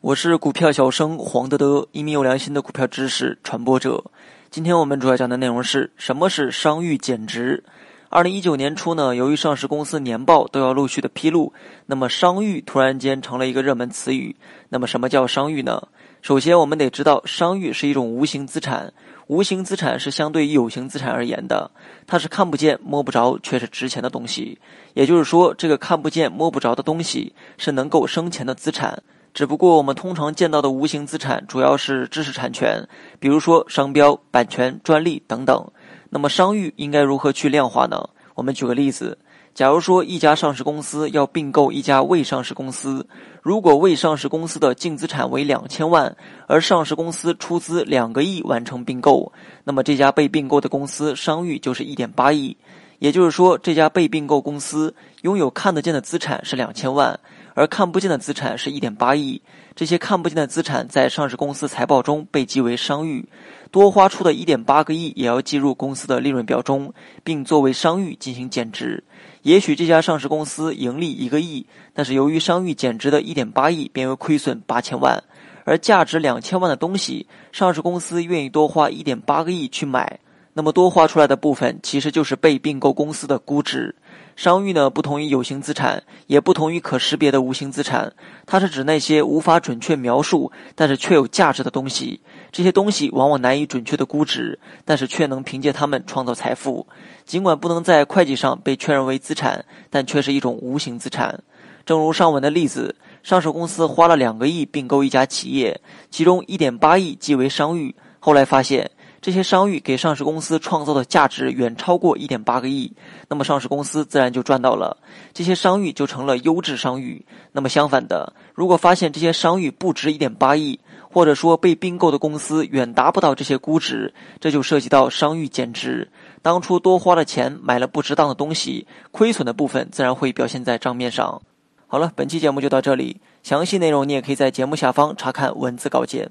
我是股票小生黄德德，一名有良心的股票知识传播者。今天我们主要讲的内容是什么是商誉减值。二零一九年初呢，由于上市公司年报都要陆续的披露，那么商誉突然间成了一个热门词语。那么什么叫商誉呢？首先我们得知道，商誉是一种无形资产。无形资产是相对于有形资产而言的，它是看不见摸不着，却是值钱的东西。也就是说，这个看不见摸不着的东西是能够生钱的资产。只不过我们通常见到的无形资产主要是知识产权，比如说商标、版权、专利等等。那么商誉应该如何去量化呢？我们举个例子，假如说一家上市公司要并购一家未上市公司，如果未上市公司的净资产为两千万，而上市公司出资两个亿完成并购，那么这家被并购的公司商誉就是一点八亿。也就是说，这家被并购公司拥有看得见的资产是两千万。而看不见的资产是一点八亿，这些看不见的资产在上市公司财报中被记为商誉，多花出的一点八个亿也要计入公司的利润表中，并作为商誉进行减值。也许这家上市公司盈利一个亿，但是由于商誉减值的一点八亿变为亏损八千万，而价值两千万的东西，上市公司愿意多花一点八个亿去买，那么多花出来的部分其实就是被并购公司的估值。商誉呢，不同于有形资产，也不同于可识别的无形资产。它是指那些无法准确描述，但是却有价值的东西。这些东西往往难以准确的估值，但是却能凭借它们创造财富。尽管不能在会计上被确认为资产，但却是一种无形资产。正如上文的例子，上市公司花了两个亿并购一家企业，其中一点八亿即为商誉。后来发现。这些商誉给上市公司创造的价值远超过一点八个亿，那么上市公司自然就赚到了，这些商誉就成了优质商誉。那么相反的，如果发现这些商誉不值一点八亿，或者说被并购的公司远达不到这些估值，这就涉及到商誉减值。当初多花了钱买了不值当的东西，亏损的部分自然会表现在账面上。好了，本期节目就到这里，详细内容你也可以在节目下方查看文字稿件。